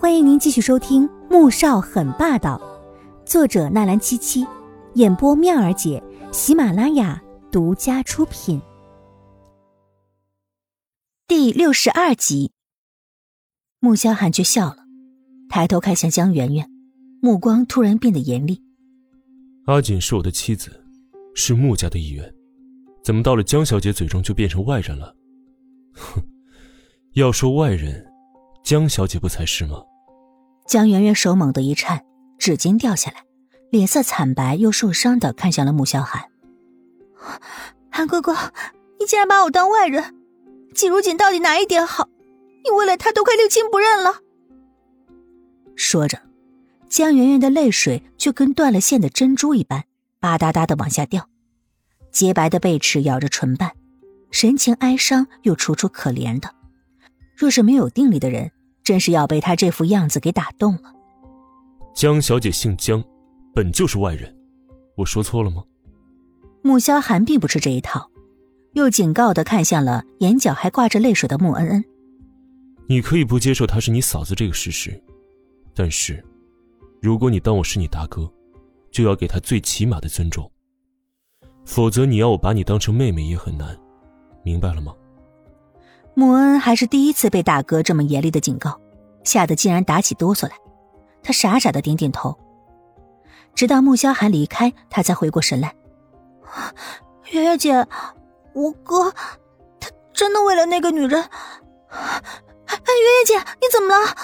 欢迎您继续收听《穆少很霸道》，作者纳兰七七，演播妙儿姐，喜马拉雅独家出品。第六十二集，穆萧寒却笑了，抬头看向江圆圆，目光突然变得严厉。阿锦是我的妻子，是穆家的一员，怎么到了江小姐嘴中就变成外人了？哼，要说外人，江小姐不才是吗？江圆圆手猛地一颤，纸巾掉下来，脸色惨白又受伤的看向了穆萧寒。韩哥哥，你竟然把我当外人！季如锦到底哪一点好？你为了他都快六亲不认了。说着，江圆圆的泪水就跟断了线的珍珠一般，吧嗒嗒的往下掉，洁白的贝齿咬着唇瓣，神情哀伤又楚楚可怜的。若是没有定力的人。真是要被他这副样子给打动了。江小姐姓江，本就是外人，我说错了吗？穆萧寒并不吃这一套，又警告的看向了眼角还挂着泪水的穆恩恩。你可以不接受她是你嫂子这个事实，但是，如果你当我是你大哥，就要给她最起码的尊重。否则，你要我把你当成妹妹也很难，明白了吗？穆恩还是第一次被大哥这么严厉的警告，吓得竟然打起哆嗦来。他傻傻的点点头，直到穆萧寒离开，他才回过神来。圆圆姐，我哥，他真的为了那个女人？哎，圆圆姐，你怎么了？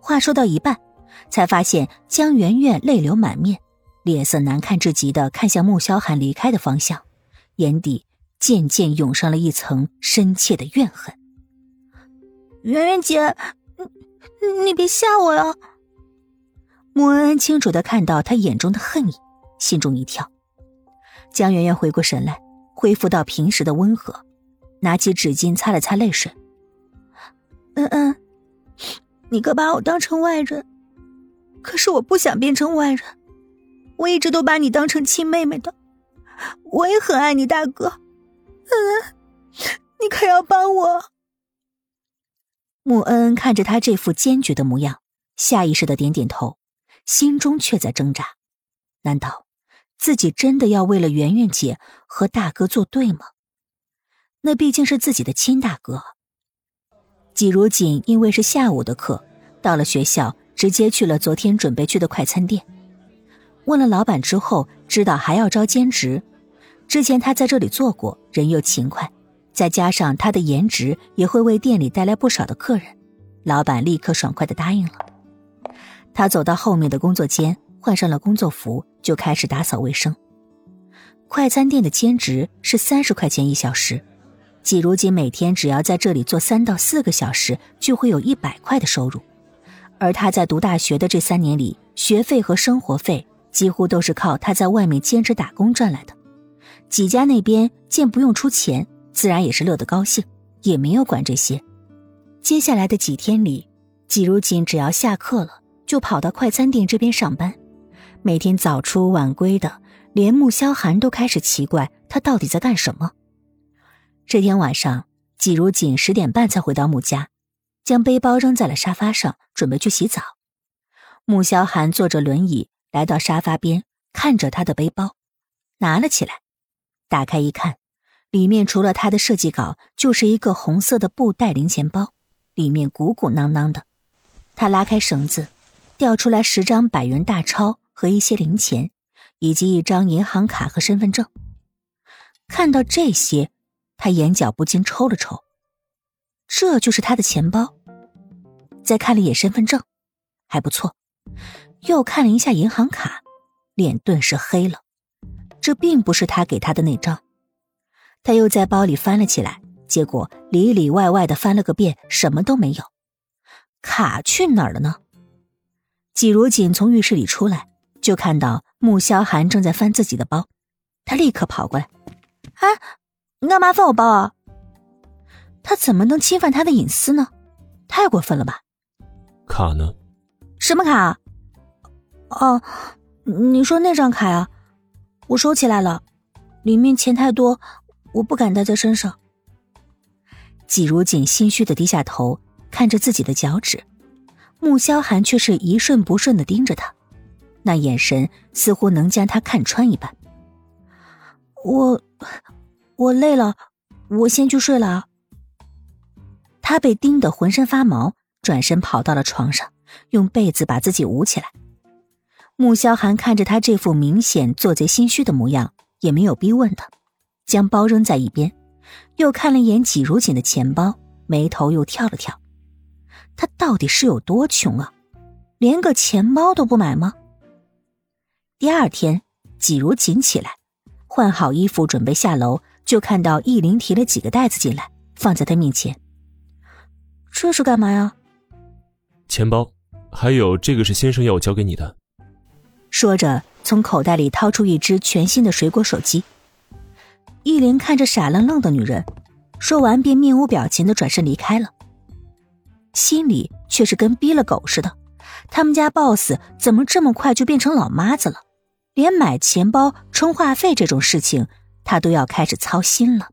话说到一半，才发现江圆圆泪流满面，脸色难看至极的看向穆萧寒离开的方向，眼底。渐渐涌上了一层深切的怨恨。圆圆姐，你你别吓我呀！穆恩恩清楚的看到他眼中的恨意，心中一跳。江圆圆回过神来，恢复到平时的温和，拿起纸巾擦了擦泪水。恩恩，你哥把我当成外人，可是我不想变成外人。我一直都把你当成亲妹妹的，我也很爱你大哥。嗯，你可要帮我！穆恩恩看着他这副坚决的模样，下意识的点点头，心中却在挣扎：难道自己真的要为了圆圆姐和大哥作对吗？那毕竟是自己的亲大哥。季如锦因为是下午的课，到了学校直接去了昨天准备去的快餐店，问了老板之后，知道还要招兼职。之前他在这里做过，人又勤快，再加上他的颜值，也会为店里带来不少的客人。老板立刻爽快的答应了。他走到后面的工作间，换上了工作服，就开始打扫卫生。快餐店的兼职是三十块钱一小时，季如锦每天只要在这里做三到四个小时，就会有一百块的收入。而他在读大学的这三年里，学费和生活费几乎都是靠他在外面兼职打工赚来的。几家那边见不用出钱，自然也是乐得高兴，也没有管这些。接下来的几天里，季如锦只要下课了，就跑到快餐店这边上班，每天早出晚归的，连穆萧寒都开始奇怪他到底在干什么。这天晚上，季如锦十点半才回到穆家，将背包扔在了沙发上，准备去洗澡。穆萧寒坐着轮椅来到沙发边，看着他的背包，拿了起来。打开一看，里面除了他的设计稿，就是一个红色的布袋零钱包，里面鼓鼓囊囊的。他拉开绳子，掉出来十张百元大钞和一些零钱，以及一张银行卡和身份证。看到这些，他眼角不禁抽了抽。这就是他的钱包。再看了一眼身份证，还不错。又看了一下银行卡，脸顿时黑了。这并不是他给他的那张，他又在包里翻了起来，结果里里外外的翻了个遍，什么都没有。卡去哪儿了呢？季如锦从浴室里出来，就看到穆萧寒正在翻自己的包，他立刻跑过来：“啊，你干嘛翻我包啊？他怎么能侵犯他的隐私呢？太过分了吧！”卡呢？什么卡？哦，你说那张卡呀？我收起来了，里面钱太多，我不敢带在身上。季如锦心虚的低下头，看着自己的脚趾，穆萧寒却是一瞬不瞬的盯着他，那眼神似乎能将他看穿一般。我，我累了，我先去睡了。他被盯得浑身发毛，转身跑到了床上，用被子把自己捂起来。穆萧寒看着他这副明显做贼心虚的模样，也没有逼问他，将包扔在一边，又看了一眼季如锦的钱包，眉头又跳了跳。他到底是有多穷啊？连个钱包都不买吗？第二天，季如锦起来，换好衣服准备下楼，就看到易林提了几个袋子进来，放在他面前。这是干嘛呀？钱包，还有这个是先生要我交给你的。说着，从口袋里掏出一只全新的水果手机。易林看着傻愣愣的女人，说完便面无表情的转身离开了。心里却是跟逼了狗似的，他们家 boss 怎么这么快就变成老妈子了？连买钱包、充话费这种事情，他都要开始操心了。